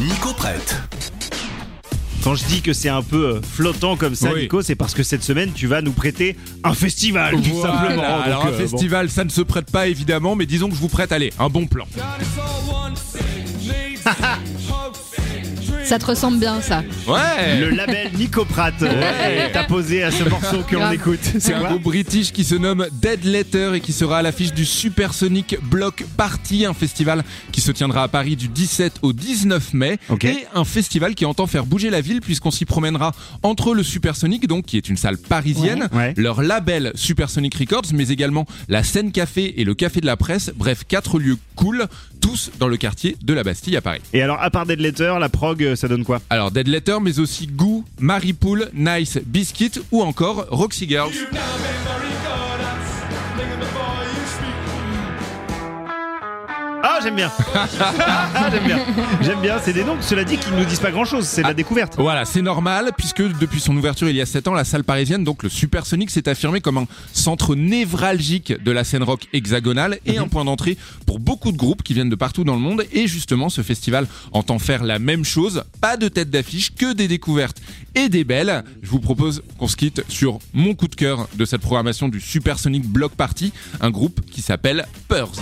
Nico prête. Quand je dis que c'est un peu euh, flottant comme ça, Oui. Nico, c'est parce que cette semaine, tu vas nous prêter un festival, tout Voilà, simplement. Donc, Alors un euh, bon. festival, ça ne se prête pas évidemment, mais disons que je vous prête, allez, un bon plan. Ça te ressemble bien, ça. Ouais. Le label Nico Pratt euh, est apposé à ce morceau que l'on écoute. C'est un groupe british qui se nomme Dead Letter et qui sera à l'affiche du Supersonic Block Party, un festival qui se tiendra à Paris du 17 au 19 mai. Ok. Et un festival qui entend faire bouger la ville puisqu'on s'y promènera entre le Supersonic, donc qui est une salle parisienne, Ouais. Ouais. leur label Supersonic Records, mais également la scène café et le café de la presse. Bref, quatre lieux cool, tous dans le quartier de la Bastille à Paris. Et alors, à part Dead Letter, la prog, euh, ça donne quoi Alors Dead Letter, mais aussi Goo, Maripool, Nice, Biscuit ou encore Roxy Girls. Ah, j'aime bien Ah, J'aime bien J'aime bien, c'est des noms, cela dit, qui ne nous disent pas grand-chose, c'est de la découverte. Voilà, c'est normal puisque depuis son ouverture il y a 7 ans, la salle parisienne, donc le Supersonic, s'est affirmé comme un centre névralgique de la scène rock hexagonale et un point d'entrée pour beaucoup de groupes qui viennent de partout dans le monde. Et justement, ce festival entend faire la même chose. Pas de tête d'affiche, que des découvertes et des belles. Je vous propose qu'on se quitte sur mon coup de cœur de cette programmation du Supersonic Block Party, un groupe qui s'appelle Purs.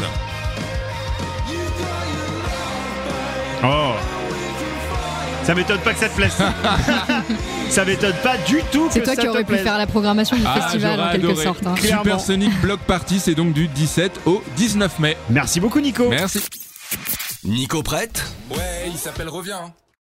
Ça m'étonne pas que ça te plaise. ça m'étonne pas du tout C'est que toi ça qui te aurais pu plaise. faire la programmation du Ah, festival en quelque adoré. sorte. hein. Clairement. Supersonic Block Party, c'est donc du 17 au 19 mai. Merci beaucoup, Nico. Merci. Nico prête? Ouais, il s'appelle Reviens.